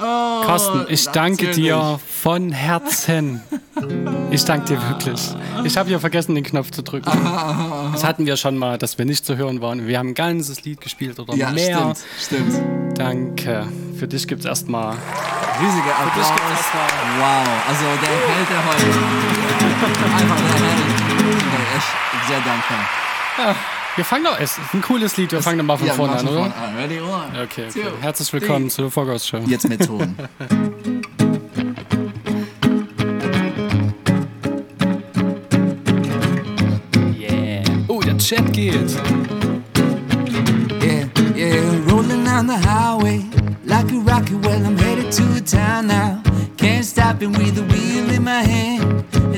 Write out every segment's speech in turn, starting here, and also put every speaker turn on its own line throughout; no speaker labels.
Oh,
Carsten, ich danke dir von Herzen. Ich danke dir wirklich. Ich habe hier vergessen, den Knopf zu drücken. Das hatten wir schon mal, dass wir nicht zu hören waren. Wir haben ein ganzes Lied gespielt oder
Ja,
mehr.
stimmt, stimmt.
Danke. Für dich gibt es erstmal.
Riesiger Applaus. Wow, also der Held der heute. Einfach der Held. Okay, echt sehr dankbar.
Wir fangen doch, es ist ein cooles Lied. Wir fangen doch mal von
ja,
vorne an, oder?
Ready, one,
Okay, okay.
two,
Herzlich willkommen
three.
zu der Vorgauss Show.
Jetzt mit Ton.
Yeah. Oh, der Chat geht.
Yeah, yeah, rolling down the highway like a rocket. Well, I'm headed to a town now. Can't stop it with the wheel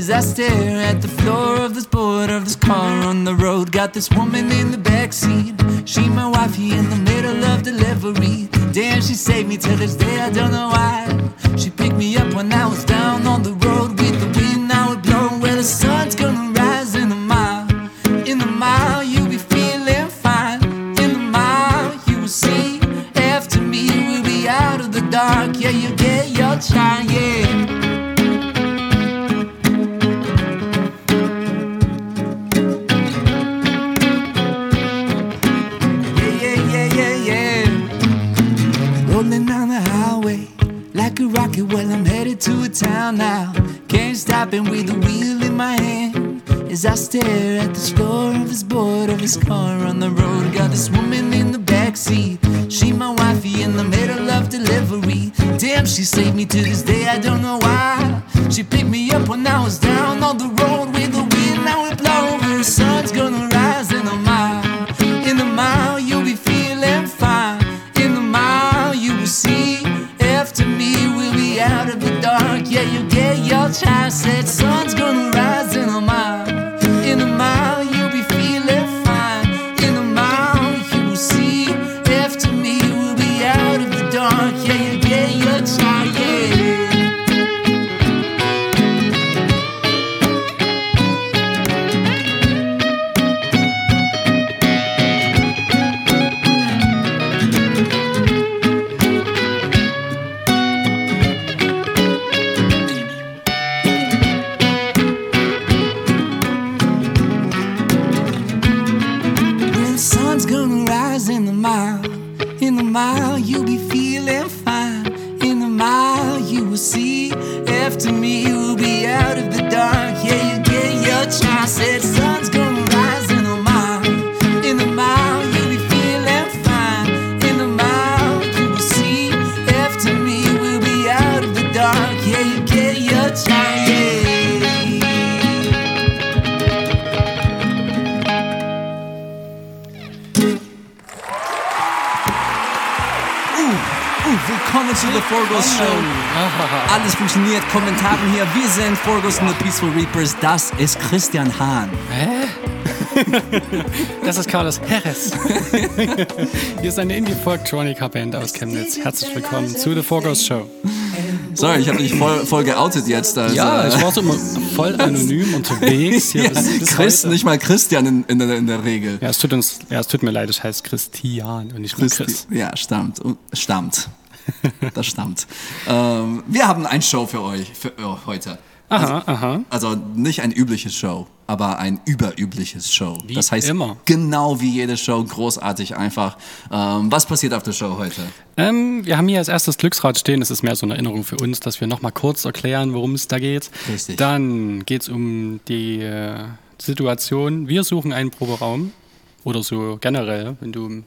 as I stare at the floor of this board of this car on the road. Got this woman in the backseat. She my wifey in the middle of delivery. Damn, she saved me till this day. I don't know why. She picked me up when I was down willkommen zu The Forgos Show. Alles funktioniert, Kommentare hier. Wir sind Forgos and the Peaceful Reapers. Das ist Christian Hahn.
Das ist Carlos Herres. Hier ist eine Indie-Folk-Tronica-Band aus Chemnitz. Herzlich willkommen zu The Vorgauss Show.
Sorry, ich habe dich voll, voll geoutet jetzt. Also,
Ja, ich war so immer voll anonym unterwegs. Hier
ja,
bis, bis
Chris,
heute.
nicht mal Christian in, in, der, in der Regel.
Ja, es tut uns, ja, es tut mir leid, ich heiße Christian und nicht
Christi-
Chris.
Ja, stammt. Und- Stammt. Das stammt. ähm, wir haben ein Show für euch für, äh, heute.
Aha, aha.
Also nicht ein übliches Show, aber ein überübliches Show.
Wie
das heißt,
immer.
genau wie jede Show, großartig einfach. Ähm, was passiert auf der Show heute?
Ähm, wir haben hier als erstes Glücksrad stehen. Es ist mehr so eine Erinnerung für uns, dass wir nochmal kurz erklären, worum es da geht.
Richtig.
Dann geht es um die äh, Situation, wir suchen einen Proberaum. Oder so generell, wenn du im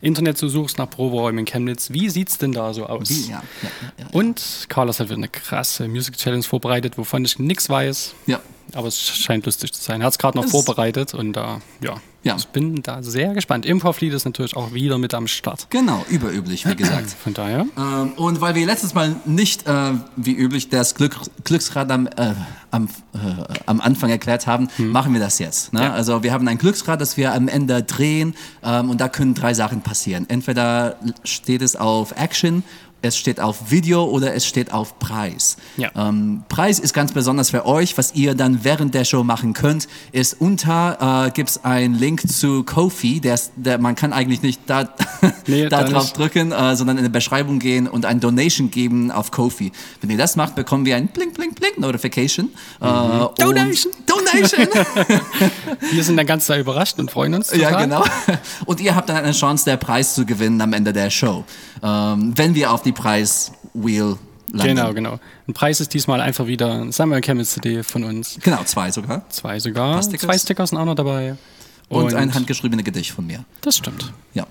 Internet so suchst nach Proberäumen in Chemnitz. Wie sieht es denn da so aus?
Wie? Ja, ja, ja.
Und Carlos hat wieder eine krasse Music Challenge vorbereitet, wovon ich nichts weiß.
Ja.
Aber es scheint lustig zu sein. Er hat es gerade noch
Es-
vorbereitet und da, ja,
Ja.
ich bin da sehr gespannt. Impflied ist natürlich auch wieder mit am Start.
Genau, überüblich, wie gesagt.
Von daher.
Ähm, und weil wir letztes Mal nicht, äh, wie üblich, das Glück, Glücksrad am, äh, am, äh, am Anfang erklärt haben, machen wir das jetzt. Ne?
Ja.
Also wir haben ein Glücksrad, das wir am Ende drehen ähm, und da können drei Sachen passieren. Entweder steht es auf Action
es steht auf Video oder es steht auf Preis.
Ja.
Ähm, Preis ist ganz besonders für euch. Was ihr dann während der Show machen könnt, ist unter äh, gibt es einen Link zu Kofi. Der, ist- der, man kann eigentlich nicht da,
Nee,
da drauf
nicht.
drücken, äh, sondern in die Beschreibung gehen und ein Donation geben auf Kofi. Wenn ihr das macht, bekommen wir ein Blink, Blink, Blink Notification. Äh, und-
Donation.
Donation!
Wir sind dann ganz da überrascht und freuen uns. Total.
Ja, genau. Und ihr habt dann eine Chance, der Preis zu gewinnen am Ende der Show. Ähm, wenn wir auf die Preis-Wheel landen.
Genau, genau. Ein Preis ist diesmal einfach wieder ein Samuel Camels CD von uns.
Genau, zwei sogar.
Zwei sogar.
Stickers.
Zwei Sticker sind auch noch dabei.
Und, ein handgeschriebenes Gedicht von mir.
Das stimmt.
Ja.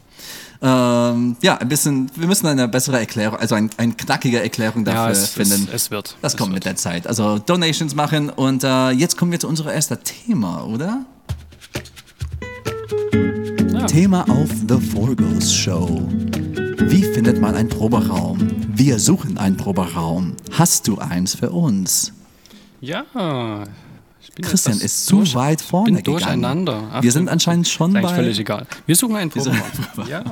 Ähm, ja, ein bisschen, wir müssen eine bessere Erklärung, also ein, eine knackige Erklärung dafür
ja, es,
finden.
Es, es wird.
das
es
kommt
wird.
mit der Zeit. Also Donations machen und äh, jetzt kommen wir zu unserem ersten Thema, oder?
Ja.
Thema auf The Forgos Show. Wie findet man einen Proberaum? Wir suchen einen Proberaum. Hast du eins für uns?
Ja. Ich bin
Christian ist zu
durch-
weit vorne gegangen.
durcheinander. Ach,
Wir sind anscheinend schon
ist
bei...
völlig egal. Wir suchen einen
suchen
Proberaum. ja.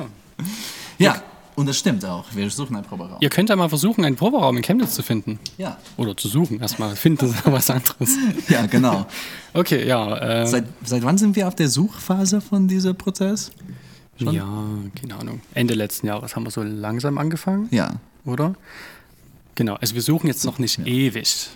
Ja, und das stimmt auch. Wir suchen einen Proberaum.
Ihr könnt ja mal versuchen, einen Proberaum in Chemnitz zu finden.
Ja,
Oder zu suchen. Erstmal finden ist was anderes.
ja genau.
Okay, ja. Äh,
Seit, seit wann sind wir auf der Suchphase von diesem Prozess?
Ja, keine Ahnung. Ende letzten Jahres haben wir so langsam angefangen,
Ja.
oder? Genau, also wir suchen jetzt noch nicht ewig.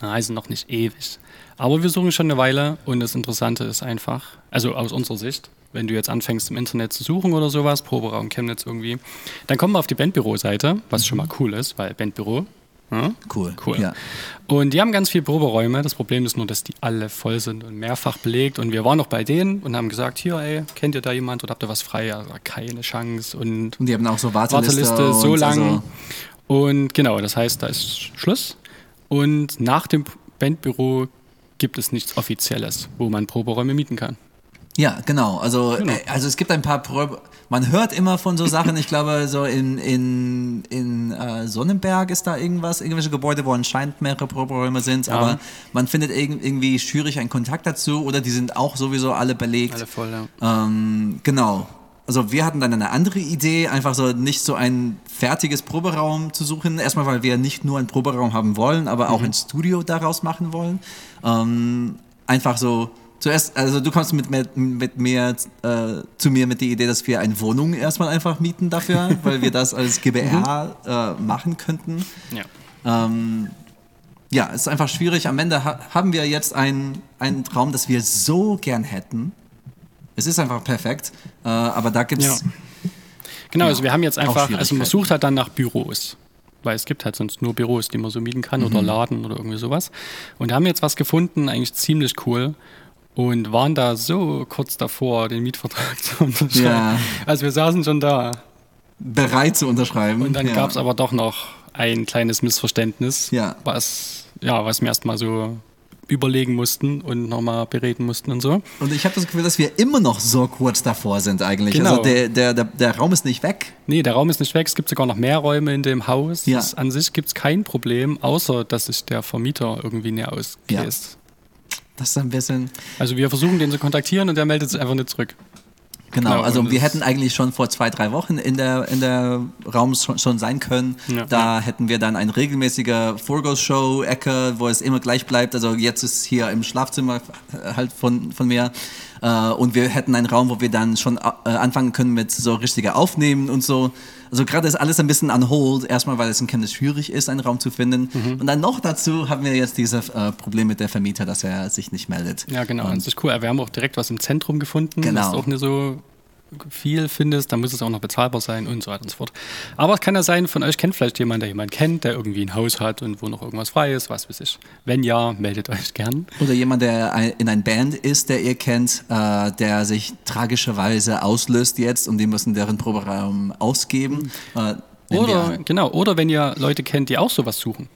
Also noch nicht ewig. Aber wir suchen schon eine Weile und das Interessante ist einfach, also aus unserer Sicht, wenn du jetzt anfängst im Internet zu suchen oder sowas, Proberaum Chemnitz irgendwie, dann kommen wir auf die Bandbüro-Seite, was schon mal cool ist, weil Bandbüro. Ja?
Cool.
Cool.
Ja.
Und die haben ganz viele Proberäume. Das Problem ist nur, dass die alle voll sind und mehrfach belegt. Und wir waren noch bei denen und haben gesagt, hier, ey, kennt ihr da jemand oder habt ihr was frei? Ja, keine Chance. Und
Und die haben auch so Warteliste.
Warteliste so lang.
Also,
Und genau, das heißt, da ist Schluss. Und nach dem Bandbüro gibt es nichts Offizielles, wo man Proberäume mieten kann.
Ja, genau. Also,
Genau.
äh, also es gibt ein paar Probe. Man hört immer von so Sachen, ich glaube, so in, in, in äh, Sonnenberg ist da irgendwas, irgendwelche Gebäude, wo anscheinend mehrere Proberäume sind, aber man findet irg irgendwie schwierig einen Kontakt dazu oder die sind auch sowieso alle belegt.
Alle voll, ja.
Ähm, genau. Also wir hatten dann eine andere Idee, einfach so nicht so ein fertiges Proberaum zu suchen. Erstmal, weil wir nicht nur einen Proberaum haben wollen, aber auch ein Studio daraus machen wollen. Ähm, einfach so, zuerst, also du kommst mit, mit, mit mir äh, zu mir mit der Idee, dass wir eine Wohnung erstmal einfach mieten dafür, weil wir das als GBR äh, machen könnten.
ja.
Ähm, ja, es ist einfach schwierig. Am Ende ha haben wir jetzt einen, einen Traum, das wir so gern hätten. Es ist einfach perfekt, äh, aber da gibt es.
Ja. Genau, also wir haben jetzt einfach, also man sucht halt dann nach Büros. Weil es gibt halt sonst nur Büros, die man so mieten kann
Mhm.
oder Laden oder irgendwie sowas. Und haben jetzt was gefunden, eigentlich ziemlich cool. Und waren da so kurz davor, den Mietvertrag zu unterschreiben.
Ja.
Also wir saßen schon da.
bereit zu unterschreiben.
Und dann
ja.
gab es aber doch noch ein kleines Missverständnis,
Ja.
was, ja, was wir erstmal so überlegen mussten und nochmal bereden mussten und so.
Und ich habe das Gefühl, dass wir immer noch so kurz davor sind eigentlich.
Genau.
Also der, der, der, der Raum ist nicht weg.
Nee, der Raum ist nicht weg. Es gibt sogar noch mehr Räume in dem Haus.
Ja.
An sich gibt es kein Problem, außer dass sich der Vermieter irgendwie näher auskäst.
Das ist ein bisschen.
Also wir versuchen den zu kontaktieren und der meldet sich einfach nicht zurück.
Genau,
Genau,
also wir hätten eigentlich schon vor zwei, drei Wochen in der, in der Raum schon, schon sein können.
Ja.
da hätten wir dann eine regelmäßige Forgo-Show-Ecke, wo es immer gleich bleibt. Also jetzt ist hier im Schlafzimmer halt von, von mir. Äh, und wir hätten einen Raum, wo wir dann schon äh, anfangen können mit so richtiger Aufnehmen und so. Also gerade ist alles ein bisschen on hold. Erstmal, weil es in Chemnitz schwierig ist, einen Raum zu finden.
Mhm.
Und dann noch dazu haben wir jetzt dieses äh, Problem mit der Vermieter, dass er sich nicht meldet.
Ja, genau. Das ist cool. Wir haben auch direkt was im Zentrum gefunden,
Genau.
was du auch nicht so viel findest. Da muss es auch noch bezahlbar sein und so weiter und so fort. Aber es kann ja sein, von euch kennt vielleicht jemand, der jemanden kennt, der irgendwie ein Haus hat und wo noch irgendwas frei ist, was weiß ich. Wenn ja, meldet euch gern.
Oder jemand, der in einer Band ist, der ihr kennt, äh, der sich tragischerweise auslöst jetzt und die müssen deren Proberaum ausgeben. Äh,
Oder, genau, oder wenn ihr Leute kennt, die auch sowas suchen.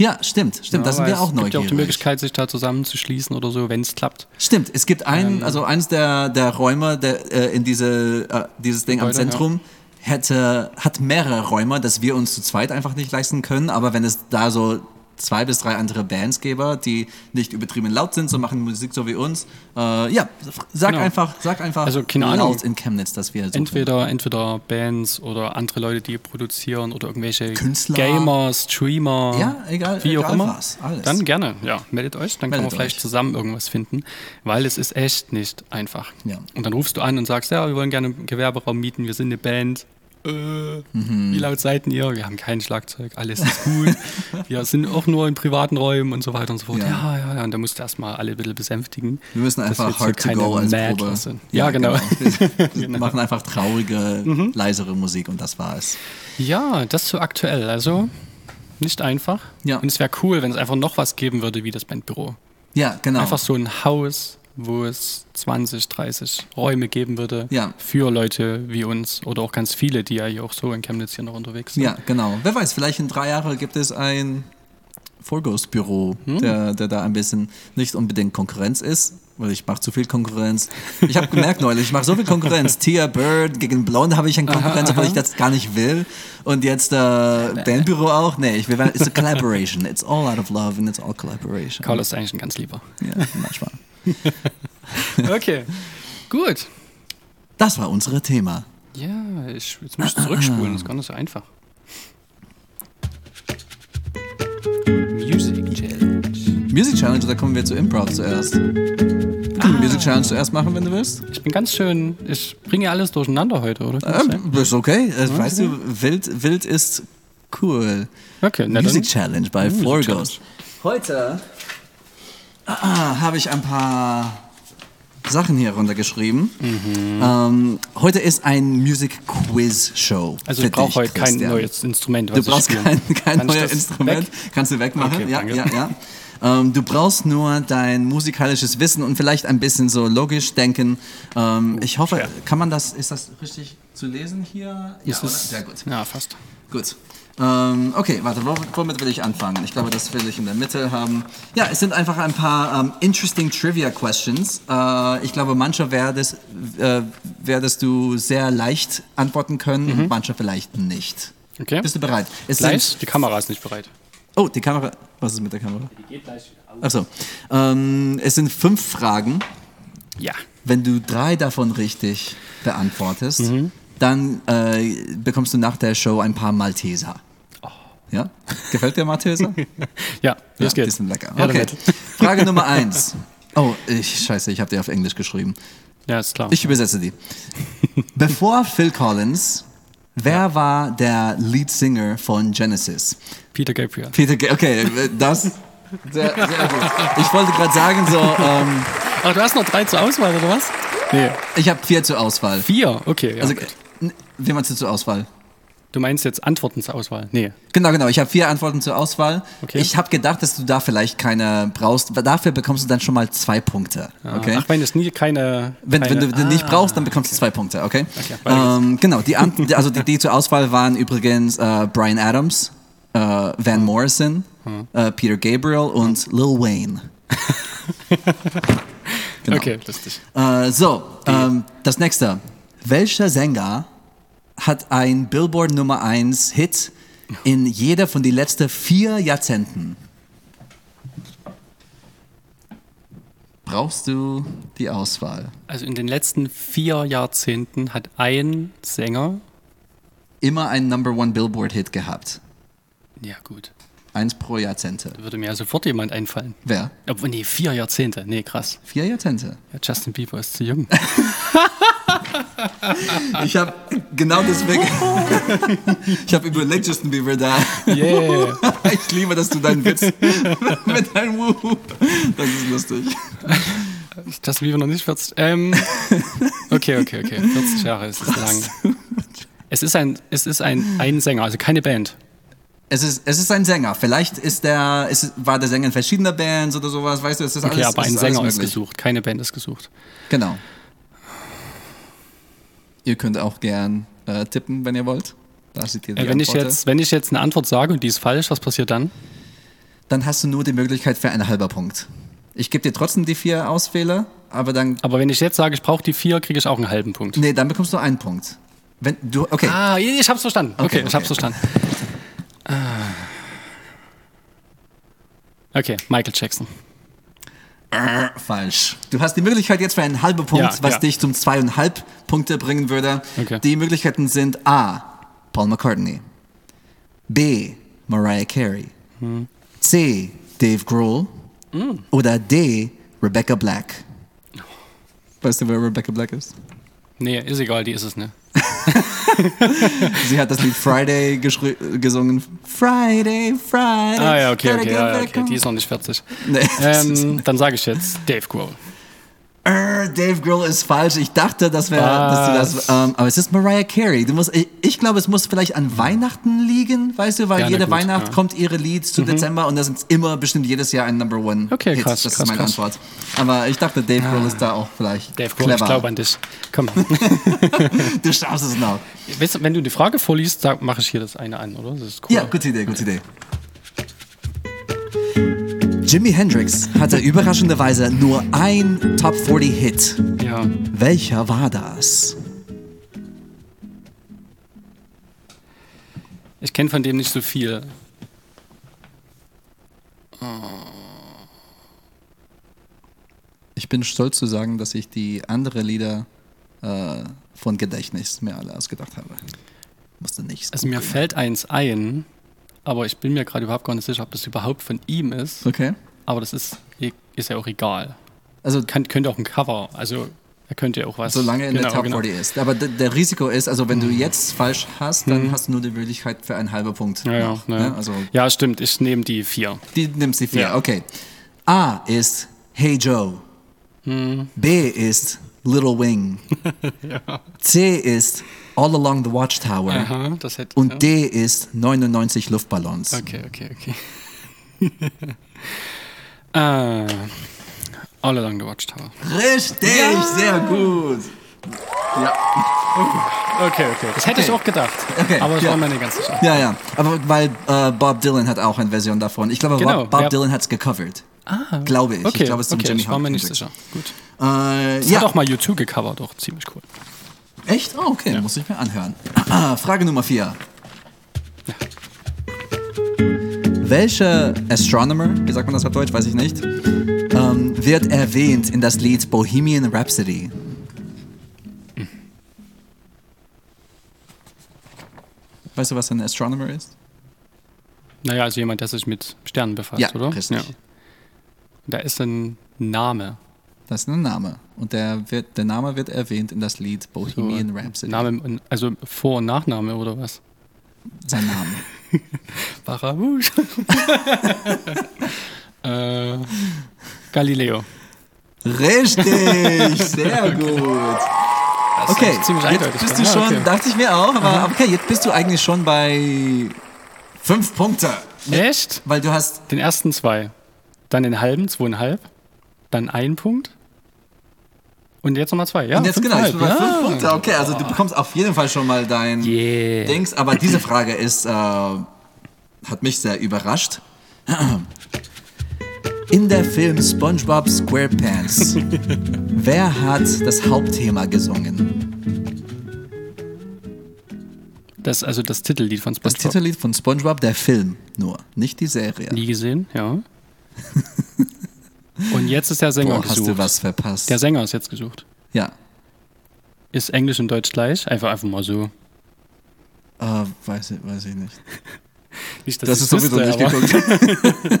Ja, stimmt, stimmt, da sind wir auch
Es gibt ja
neugierig.
auch die Möglichkeit, sich da zusammenzuschließen oder so, wenn es klappt.
Stimmt, es gibt
Ähm.
einen, also eins der, der Räume der, äh, in diese, äh, dieses Ding am
Gebäude,
Zentrum hätte, hat mehrere Räume, dass wir uns zu zweit einfach nicht leisten können, aber wenn es da so zwei bis drei andere Bands gäbe, die nicht übertrieben laut sind, so machen Musik so wie uns. Äh, ja, sag
Genau.
einfach, sag einfach
Also, keine Ahnung.
laut in Chemnitz, dass wir suchen.
Entweder, entweder Bands oder andere Leute, die produzieren oder irgendwelche
Künstler.
Gamer, Streamer,
Ja, egal-
wie auch
egal
immer.
was.
Dann gerne, ja, meldet euch, dann können wir vielleicht
euch.
zusammen irgendwas finden, weil es ist echt nicht einfach.
Ja.
Und dann rufst du an und sagst, ja, wir wollen gerne einen Gewerberaum mieten, wir sind eine Band. Äh,
Mhm.
Wie laut seid ihr? Wir haben kein Schlagzeug, alles ist gut. wir sind auch nur in privaten Räumen und so weiter und so fort.
Ja.
Ja, ja, ja. Und da musst du erstmal alle ein bisschen besänftigen.
Wir müssen einfach hard to go als
Madler
Probe.
sind. Ja, genau.
Wir machen einfach traurige, leisere Musik und das war's.
Ja, das so aktuell. Also nicht einfach.
Ja.
Und es wäre cool, wenn es einfach noch was geben würde wie das Bandbüro.
Ja, genau.
Einfach so ein Haus, wo es 20, 30 Räume geben würde
Ja.
für Leute wie uns oder auch ganz viele, die ja hier auch so in Chemnitz hier noch unterwegs sind.
Ja, genau. Wer weiß, vielleicht in drei Jahren gibt es ein Vorghost-Büro,
Hm.
der, der da ein bisschen nicht unbedingt Konkurrenz ist, weil ich mache zu viel Konkurrenz. Ich habe gemerkt neulich, ich mache so viel Konkurrenz. Tia Bird gegen Blonde habe ich eine Konkurrenz, obwohl ich das gar nicht will. Und jetzt äh, Bandbüro auch. Nee, ich will, it's a collaboration. It's all out of love and it's all collaboration.
Carl ist eigentlich ein ganz lieber.
Ja, manchmal.
Okay, gut.
Das war unser Thema.
Ja, ich, jetzt muss ich zurückspulen, das ist gar nicht so einfach. Music Challenge,
da kommen wir zu Improv zuerst. Wir können Music Challenge zuerst machen, wenn du willst.
Ich bin ganz schön, ich bringe alles durcheinander heute, oder?
Ähm, ist okay. Äh, Weißt du, wild, wild ist cool.
Okay, na
Music
dann.
Challenge bei
Music
Floor
Challenge.
Ghost. Heute ah, habe ich ein paar Sachen hier runtergeschrieben.
Mhm.
Ähm, heute ist ein Music Quiz Show.
Also ich brauche heute kein
Christian.
neues Instrument.
Du brauchst kein, kein neues Instrument.
weg?
Kannst du wegmachen.
Okay,
ja,
danke.
ja, ja. Ähm, du brauchst nur dein musikalisches Wissen und vielleicht ein bisschen so logisch denken. Ähm, ich hoffe, kann man das, ist das richtig zu lesen hier? Ja,
ist,
Sehr gut.
Ja, fast.
Gut. Ähm, okay, warte, wo- womit will ich anfangen? Ich glaube, das will ich in der Mitte haben. Ja, es sind einfach ein paar ähm, interesting Trivia Questions. Äh, ich glaube, manche werdest, äh, werdest du sehr leicht antworten können und manche vielleicht nicht.
Okay.
Bist du bereit? Es Sind,
die Kamera ist nicht bereit.
Oh, die Kamera. Was ist mit der Kamera?
Die geht gleich wieder aus.
Achso. Ähm, es sind fünf Fragen.
Ja.
Wenn du drei davon richtig beantwortest,
Mhm.
dann äh, bekommst du nach der Show ein paar Malteser.
Oh.
Ja? Gefällt dir Malteser?
Ja, los
ja,
geht's.
Bisschen lecker.
Ja,
Okay. Frage Nummer eins. Oh, ich, scheiße, ich habe die auf Englisch geschrieben.
Ja, ist klar.
Ich übersetze die. Bevor Phil Collins, wer war der Lead Singer von Genesis?
Peter Gabriel.
Peter, Ga- okay, das sehr, sehr gut. Ich wollte gerade sagen, so, ähm,
Ach, du hast noch drei zur Auswahl, oder was? Nee.
ich habe vier zur Auswahl.
Vier? Okay, ja.
Also,
gut.
wie meinst du zur Auswahl?
Du meinst jetzt Antworten zur Auswahl? Nee.
Genau, genau. Ich habe vier Antworten zur Auswahl.
Okay.
Ich habe gedacht, dass du da vielleicht keine brauchst. Dafür bekommst du dann schon mal zwei Punkte. Okay.
Ach, wenn es nie keine.
wenn,
keine
wenn du den nicht
Ah,
brauchst, dann bekommst du zwei Punkte, okay?
Okay,
ähm, genau, die, also die, die zur Auswahl waren übrigens äh, Brian Adams, äh, Van Morrison,
Hm.
äh, Peter Gabriel und Lil Wayne. Genau.
Okay, lustig.
Äh, so, ähm, das nächste. Welcher Sänger hat ein Billboard Nummer 1 Hit in jeder von den letzten vier Jahrzehnten? Brauchst du die Auswahl?
Also in den letzten vier Jahrzehnten hat ein Sänger.
Immer einen Number One Billboard Hit gehabt.
Ja, gut.
Eins pro Jahrzehnte.
Da würde mir ja sofort jemand einfallen.
Wer?
Obwohl, nee, vier Jahrzehnte. Nee, krass.
Vier Jahrzehnte.
Ja, Justin Bieber ist zu jung.
Ich habe genau deswegen. ich habe überlegt, Justin Bieber da.
Yeah.
Ich liebe, dass du deinen Witz mit deinem Wuhu. Das ist lustig.
Justin Bieber noch nicht 40. Ähm, okay, okay, okay. 40 Jahre ist es lang. Es ist ein, es ist ein, ein Sänger, also keine Band.
Es ist, es ist ein Sänger. Vielleicht ist der, ist, war der Sänger in verschiedener Bands oder sowas. Weißt du, es ist
Okay,
alles.
aber
es
ein Sänger ist gesucht, keine Band ist gesucht.
Genau. Ihr könnt auch gern äh, tippen, wenn ihr wollt. Da seht ihr die
Äh, wenn, ich jetzt, wenn ich jetzt eine Antwort sage und die ist falsch, was passiert dann?
Dann hast du nur die Möglichkeit für einen halber Punkt. Ich gebe dir trotzdem die vier Auswähler, aber dann.
Aber wenn ich jetzt sage, ich brauche die vier, kriege ich auch einen halben Punkt.
Nee, dann bekommst du einen Punkt. Wenn du. Okay.
Ah, ich hab's verstanden. Okay,
Okay,
ich
okay.
hab's verstanden. Okay, Michael Jackson.
Äh, falsch. Du hast die Möglichkeit jetzt für einen halben Punkt,
Ja,
was
ja.
dich zum zweieinhalb Punkte bringen würde.
Okay.
Die Möglichkeiten sind A. Paul McCartney. B. Mariah Carey.
Hm.
C. Dave Grohl. Oder D. Rebecca Black. Weißt du, wer Rebecca Black ist?
Nee, ist egal, die ist es nicht.
Sie hat das Lied Friday gesungen. Friday, Friday.
Ah ja, okay, okay, ja, okay. die ist noch nicht 40.
Nee,
Ähm, dann sage ich jetzt Dave Grohl.
Äh, Dave Grohl ist falsch. Ich dachte, das wäre, dass du das. Ähm, aber es ist Mariah Carey. Du musst, ich, ich glaube, es muss vielleicht an Weihnachten liegen, weißt du, weil
Ja,
jede
gut,
Weihnacht
ja. Mhm.
kommt ihre Lied zu Dezember und das ist immer bestimmt jedes Jahr ein Number One.
Okay,
Hit.
krass,
Das
krass,
ist meine
krass.
Antwort. Aber ich dachte, Dave Grohl ist da auch vielleicht
Dave Grohl,
clever.
ich glaube an dich. Komm.
du schaffst es noch.
weißt du, wenn du die Frage vorliest, mache ich hier das eine an, oder? Das ist cool.
Ja, gute Idee, gute Idee. Jimi Hendrix hatte überraschenderweise nur ein Top 40 Hit.
ja.
Welcher war das?
Ich kenne von dem nicht so viel.
Ich bin stolz zu sagen, dass ich die andere Lieder äh, von Gedächtnis mir alle ausgedacht habe. Musste nichts.
Also mir fällt eins ein, aber ich bin mir gerade überhaupt gar nicht sicher, ob das überhaupt von ihm ist.
Okay.
Aber das ist, ist ja auch egal.
Also
Kann, könnte auch ein Cover, also er könnte ja auch was.
solange in der
Genau,
Top
genau.
40 ist. Aber der Risiko ist, also wenn du jetzt falsch hast, dann hast du nur die Möglichkeit für einen halben Punkt.
Mhm. Ja, ja,
noch,
ja.
ne? Also
ja, stimmt, ich nehme die vier.
die nimmst die vier.
Ja.
Okay. A ist Hey Joe.
Hm.
B ist Little Wing. C ist All Along the Watchtower.
Aha, hätte
Und
ja.
D ist 99 Luftballons.
Okay, okay, okay. äh, All Along the Watchtower.
Richtig, sehr gut. Ja.
Okay, okay. Das hätte ich
Okay.
auch gedacht.
Okay,
aber ich
ja.
war mir nicht ganz sicher.
Ja, ja, aber weil äh, Bob Dylan hat auch eine Version davon. Ich glaube,
Genau,
Bob, Bob
wer-
Dylan hat es gecovert. Ah, glaube ich.
Okay,
ich glaube, es ist
okay,
Jimmy
ich war mir nicht sicher. Gut.
Äh, ja,
hat auch mal U2 gecovert, doch ziemlich cool.
Echt? Oh, okay, muss ich mir anhören. Frage Nummer vier. Welcher Astronomer, wie sagt man das auf Deutsch, weiß ich nicht, ähm, wird erwähnt in das Lied Bohemian Rhapsody? Weißt du, was ein Astronomer ist?
Naja, also jemand, der sich mit Sternen befasst,
Ja,
oder?
richtig.
Da ist ein Name.
Das ist ein Name. Und der, wird, der Name wird erwähnt in das Lied
So,
Bohemian Rhapsody.
Name, also Vor- und Nachname oder was?
Sein Name.
Barawusch. äh, Galileo.
Richtig, sehr gut. Okay, jetzt bist du schon,
okay.
dachte ich mir auch, aber okay, jetzt bist du eigentlich schon bei fünf Punkte.
Echt?
Weil du hast,
Den ersten zwei. Dann den halben, zweieinhalb. Dann ein Punkt. Und jetzt nochmal zwei. Ja,
und jetzt genau, ich bin bei fünf
ja.
Punkte. Okay, also du bekommst auf jeden Fall schon mal dein
Yeah.
Dings, aber diese Frage ist, äh, hat mich sehr überrascht. In der Film SpongeBob SquarePants, wer hat das Hauptthema gesungen?
Das also das Titellied von
Das
SpongeBob.
Titellied von SpongeBob, der Film nur, nicht die Serie.
Nie gesehen, ja. Und jetzt ist der Sänger
Boah, hast
gesucht.
du was verpasst.
Der Sänger ist jetzt gesucht.
ja,
Ist Englisch und Deutsch gleich? Einfach einfach mal so.
äh, weiß, ich, weiß ich nicht.
Nicht, dass
Das ist sowieso nicht geguckt.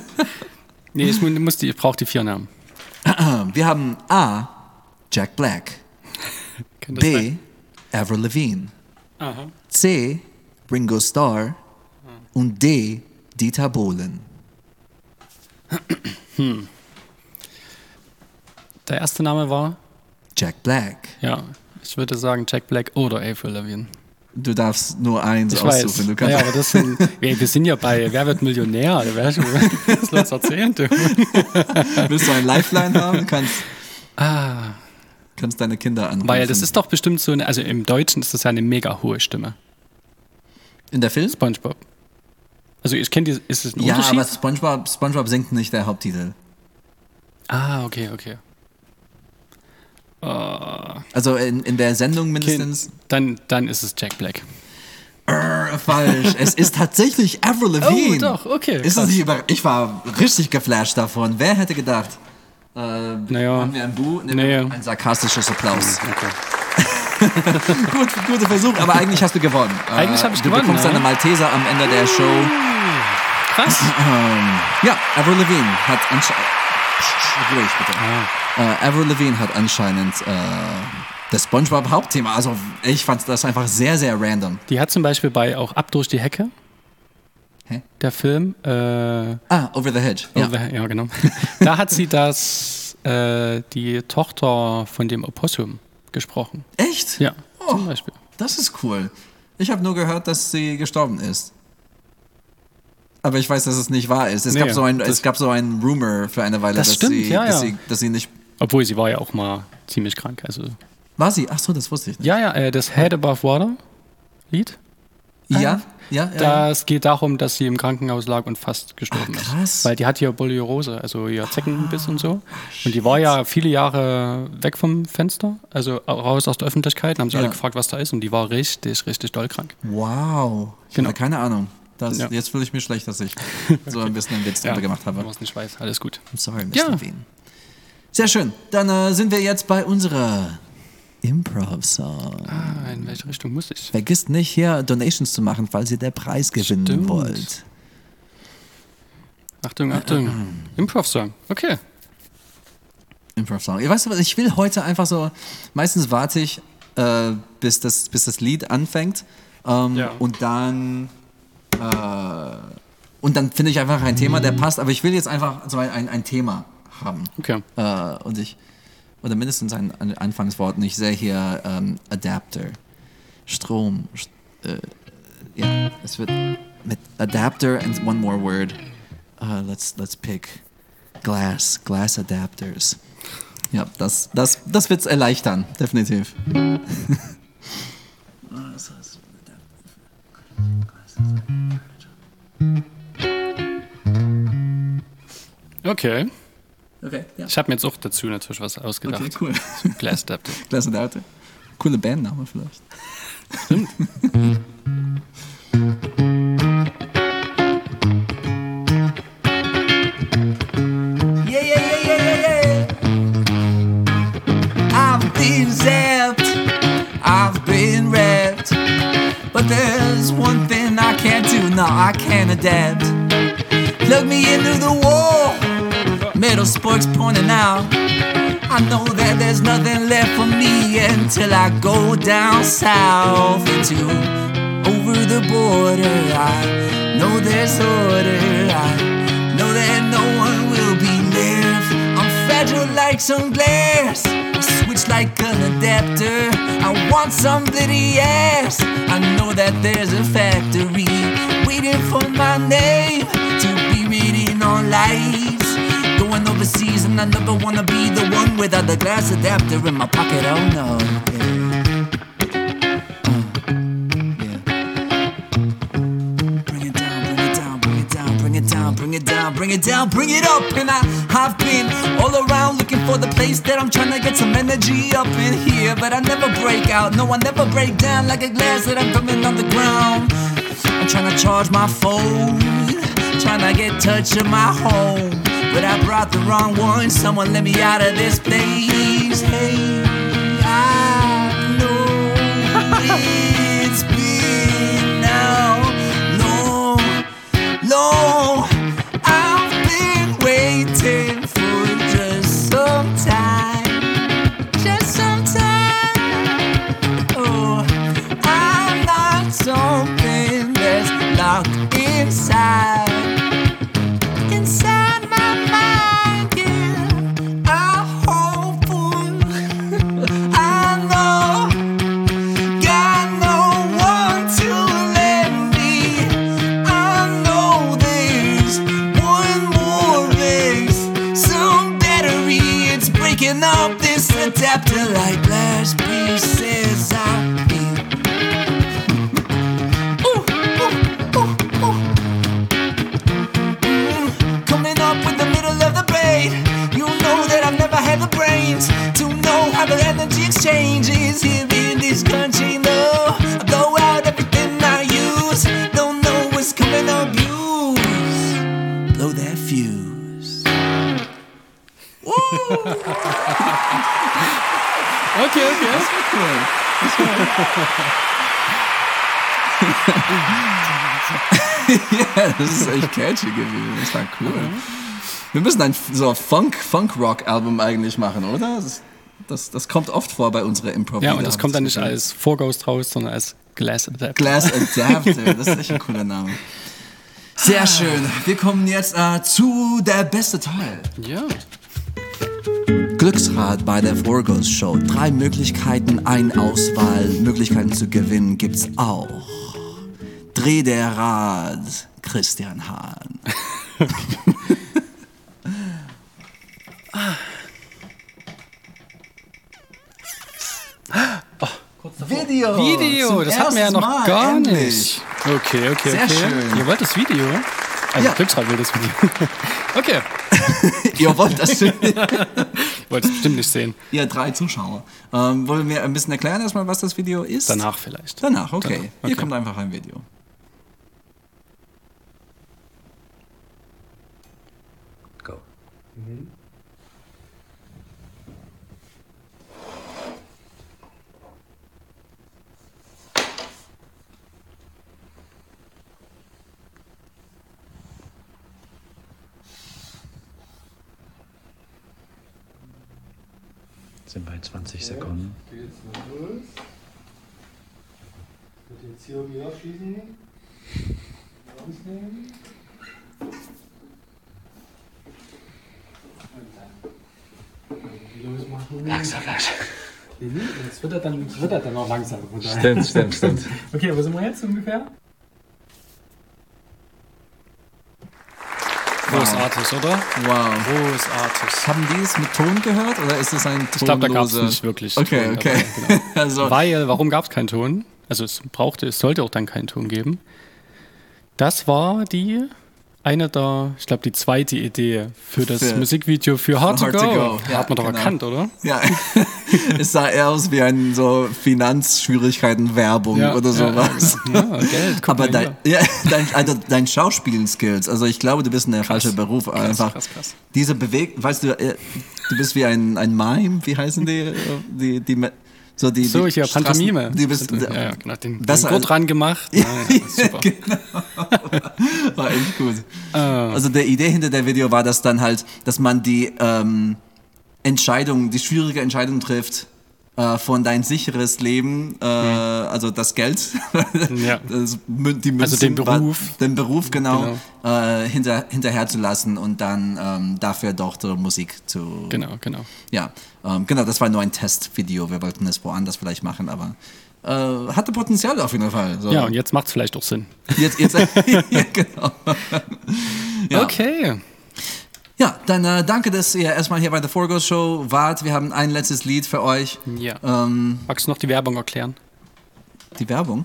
Nee, ich, mu- muss die, ich brauche die vier Namen.
Wir haben A. Jack Black, B.
sein?
Avril Lavigne,
Aha.
C. Ringo Starr und D. Dieter Bohlen.
Der erste Name war,
Jack Black.
ja, ich würde sagen Jack Black oder Avril Lavigne.
Du darfst nur eins
Ich
aussuchen.
weiß.
Du kannst
Ja, aber das sind, wir, sind ja bei Wer wird Millionär? Ich, was los erzählen, du.
Willst du ein Lifeline haben? Kannst,
Ah,
kannst deine Kinder anrufen.
weil das ist doch bestimmt so eine, also im Deutschen ist das ja eine mega hohe Stimme.
In der Film?
SpongeBob. Also ich kenne die, ist es ein
Ja,
Unterschied?
aber SpongeBob, SpongeBob singt nicht der Haupttitel.
ah, okay, okay.
Also in, in der Sendung mindestens.
Dann, dann ist es Jack Black.
Äh, falsch. Es ist tatsächlich Avril Lavigne.
Oh, doch, okay,
Ist das nicht über ich war richtig geflasht davon. Wer hätte gedacht? Äh,
Naja.
Haben wir ein Bu? Nee,
Nee.
Ein sarkastisches Applaus.
Okay.
Gut, guter Versuch, aber eigentlich hast du gewonnen.
Eigentlich hab ich
du
gewonnen,
Du bekommst
ja.
eine Malteser am Ende der Show.
Krass.
Ja, Avril Lavigne hat anscheinend. Ruhig bitte.
Ah.
Äh, Avril Lavigne hat anscheinend äh, das SpongeBob Hauptthema. Also ich fand das einfach sehr, sehr random.
Die hat zum Beispiel bei auch Ab durch die Hecke,
Hä?
der Film, äh,
Ah, Over the Hedge. Ja.
ja. ja, genau. da hat sie das, äh, die Tochter von dem Opossum gesprochen.
Echt?
Ja,
Oh.
zum Beispiel.
Das ist cool. Ich habe nur gehört, dass sie gestorben ist. Aber ich weiß, dass es nicht wahr ist. Es,
Nee,
gab, so ein, es gab so ein Rumor für eine Weile,
Das
dass,
stimmt,
sie,
ja,
dass,
ja.
sie, dass sie nicht.
Obwohl sie war ja auch mal ziemlich krank. Also
War sie? Ach so, das wusste ich nicht.
ja, ja, äh, das Head Above Water Lied.
Ja? Ja? ja, ja.
Das geht darum, dass sie im Krankenhaus lag und fast gestorben
Ah, krass.
ist. Weil die hat hier Borreliose, also ihr Zeckenbiss und so. Und die war ja viele Jahre weg vom Fenster, also raus aus der Öffentlichkeit. Dann haben sie
Ja.
alle gefragt, was da ist. Und die war richtig, richtig doll krank.
Wow. Ich
Genau.
hatte keine Ahnung. Das,
Ja.
Jetzt fühle ich mich schlecht, dass ich so ein bisschen einen Witz darüber gemacht habe.
Wenn man es nicht weiß, alles gut.
I'm sorry, Mr.
Ja.
Levine. Sehr schön. Dann äh, sind wir jetzt bei unserer Improv-Song.
Ah, in welche Richtung muss ich?
Vergisst nicht, hier Donations zu machen, falls ihr der Preis gewinnen
Stimmt.
wollt.
Achtung, Achtung. Improv-Song. Okay.
Improv-Song. Ihr weißt was, ich will heute einfach so, meistens warte ich, äh, bis, das, bis das Lied anfängt ähm,
Ja.
und dann äh, und dann finde ich einfach ein Thema, der passt, aber ich will jetzt einfach so ein, ein, ein Thema haben.
Okay.
Äh, und ich, oder mindestens ein, ein Anfangswort, und ich sehe hier ähm, Adapter, Strom, St äh, ja, es wird mit Adapter and one more word. Uh, let's, let's pick Glass, Glass Adapters. Ja, das, das, das wird es erleichtern, definitiv.
Okay.
Okay, ja.
Ich habe mir jetzt auch dazu natürlich was ausgedacht.
Okay, cool.
Glass Adapter.
Glass Adapter. Coole Bandname vielleicht.
Yeah, yeah, yeah, yeah, yeah, yeah. I've been zapped, I've been wrapped. But there's one thing I can't do, no, I can't adapt. Plug me into the wall, metal sparks pointing out. I know that there's nothing left for me until I go down south into over the border. I know there's order. I know that no one will be left. I'm fragile like some glass. I switch like an adapter. I want somebody else. I know that there's a factory waiting for my name I never wanna be the one without the glass adapter in my pocket. Oh no. Uh, yeah. Bring it down, bring it down, bring it down, bring it down, bring it down, bring it down, bring it up. And I, I've been all around looking for the place that I'm trying to get some energy up in here. But I never break out, no, I never break down like a glass that I'm coming on the ground. I'm trying to charge my phone, trying to get touch of my home. But I brought the wrong one, someone let me out of this place. Hey, I know it's been now long, long.
Wir müssen ein so Funk, Funk-Rock-Album eigentlich machen, oder? Das, das, das kommt oft vor bei unserer Improv.
Ja, und das kommt dann nicht als Vorghost raus, sondern als Glass Adapter.
Glass Adapter, das ist echt ein cooler Name. Sehr schön. Wir kommen jetzt äh, zu der beste Teil.
Ja.
Glücksrad bei der Vorgos Show. Drei Möglichkeiten, ein Auswahl, Möglichkeiten zu gewinnen gibt's auch. Dreh der Rad, Christian Hahn. Video!
Video,
Zum
das hatten wir ja noch
Mal,
gar
endlich.
nicht. Okay, okay,
Sehr
okay.
schön.
Ihr wollt das Video? Also
Ja.
Glücksrad will das Video. okay.
Ihr wollt das
Ihr wollt es bestimmt nicht sehen.
Ja, drei Zuschauer. Ähm, wollen wir ein bisschen erklären erstmal, was das Video ist?
Danach vielleicht.
Danach, okay.
Danach,
Hier
okay.
kommt einfach ein Video.
Go. Sind bei 20 Sekunden.
Geht's mal los. Jetzt hier abschießen. Rausnehmen. Und dann losmachen.
Langsam, langsam.
Nee, nee, Jetzt wird er dann, wird er dann auch daher.
Stimmt, stimmt, stimmt.
Okay, wo sind wir jetzt ungefähr?
Großartig, oder?
Wow.
Großartig.
Haben die es mit Ton gehört oder ist es ein
Ich glaube, da gab es nicht wirklich.
Okay,
Ton
okay.
genau.
also,
Weil, warum gab es keinen Ton? Also es brauchte, es sollte auch dann keinen Ton geben. Das war die eine der, ich glaube, die zweite Idee für das
Für-
Musikvideo für Hard,
Hard
to
to
Go.
Go. Ja,
Hat man doch
genau.
erkannt, oder?
ja, es sah eher aus wie ein so Finanzschwierigkeiten-Werbung
Ja,
oder
ja,
sowas.
Ja, Geld. Guck
Aber dein, ja, dein, also dein Schauspielen-Skills, also ich glaube, du bist in der falsche Beruf einfach.
krass, krass.
Diese Bewegung, weißt du, äh, du bist wie ein, ein Mime, wie heißen die? äh, die, die, so die,
So,
die
hier,
Straßen-
Pantomime.
Du bist,
ja, ja, genau. Den, den
besser
Gurt
als-
dran gemacht. Ja, ja, super.
War echt gut.
Ah.
Also die Idee hinter der Video war, dass dann halt, dass man die ähm, Entscheidung, die schwierige Entscheidung trifft äh, von dein sicheres Leben, äh, also das Geld,
Mhm. Ja.
das, die Münzen,
Also den Beruf.
den Beruf genau, Äh, hinter, hinterher zu lassen und dann ähm, dafür doch die Musik zu.
Genau, genau.
Ja, ähm, genau, das war nur ein Testvideo. Wir wollten es woanders vielleicht machen, aber äh, hatte Potenzial auf jeden Fall. So.
Ja, und jetzt macht es vielleicht auch Sinn.
jetzt, jetzt, ja, genau. Ja.
Okay.
Ja, dann äh, danke, dass ihr erstmal hier bei der Forgo Show wart. Wir haben ein letztes Lied für euch.
Ja.
Ähm,
Magst du noch die Werbung erklären?
die Werbung.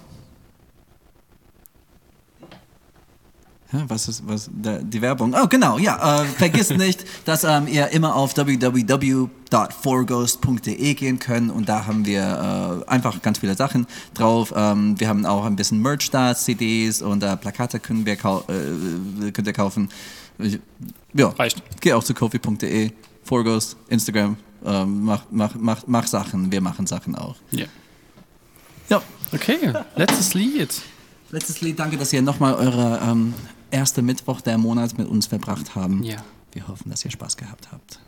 Was ist was die Werbung? Oh, genau, ja. Äh, vergisst nicht, dass ähm, ihr immer auf www.forghost.de gehen könnt und da haben wir äh, einfach ganz viele Sachen drauf. Ähm, wir haben auch ein bisschen Merch da, CDs und äh, Plakate können wir äh, könnt ihr kaufen. Ja,
Reicht.
Geh auch zu kofi.de, Forghost, Instagram, ähm, mach, mach, mach, mach Sachen, wir machen Sachen auch.
Ja.
Ja,
Okay, letztes Lied.
Letztes Lied, danke, dass ihr nochmal eure ähm, erste Mittwoch der Monat mit uns verbracht haben.
Ja.
Wir hoffen, dass ihr Spaß gehabt habt.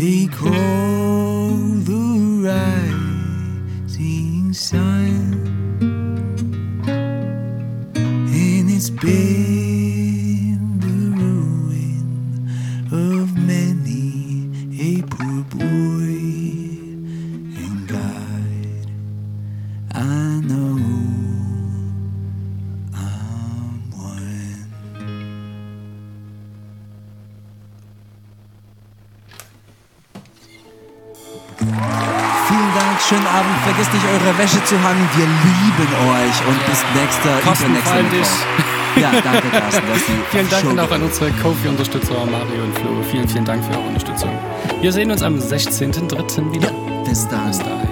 They call the rising sun, and it's been eure Wäsche zu hangen. Wir lieben euch und bis nächster, übernächster Mittwoch. Ja, danke, Carsten. Dass
Vielen Dank und auch an unsere Kofi-Unterstützer Mario und Flo. Vielen, vielen Dank für eure Unterstützung. Wir sehen uns am 16.03. wieder.
habt. Bis dann.
Bis dahin.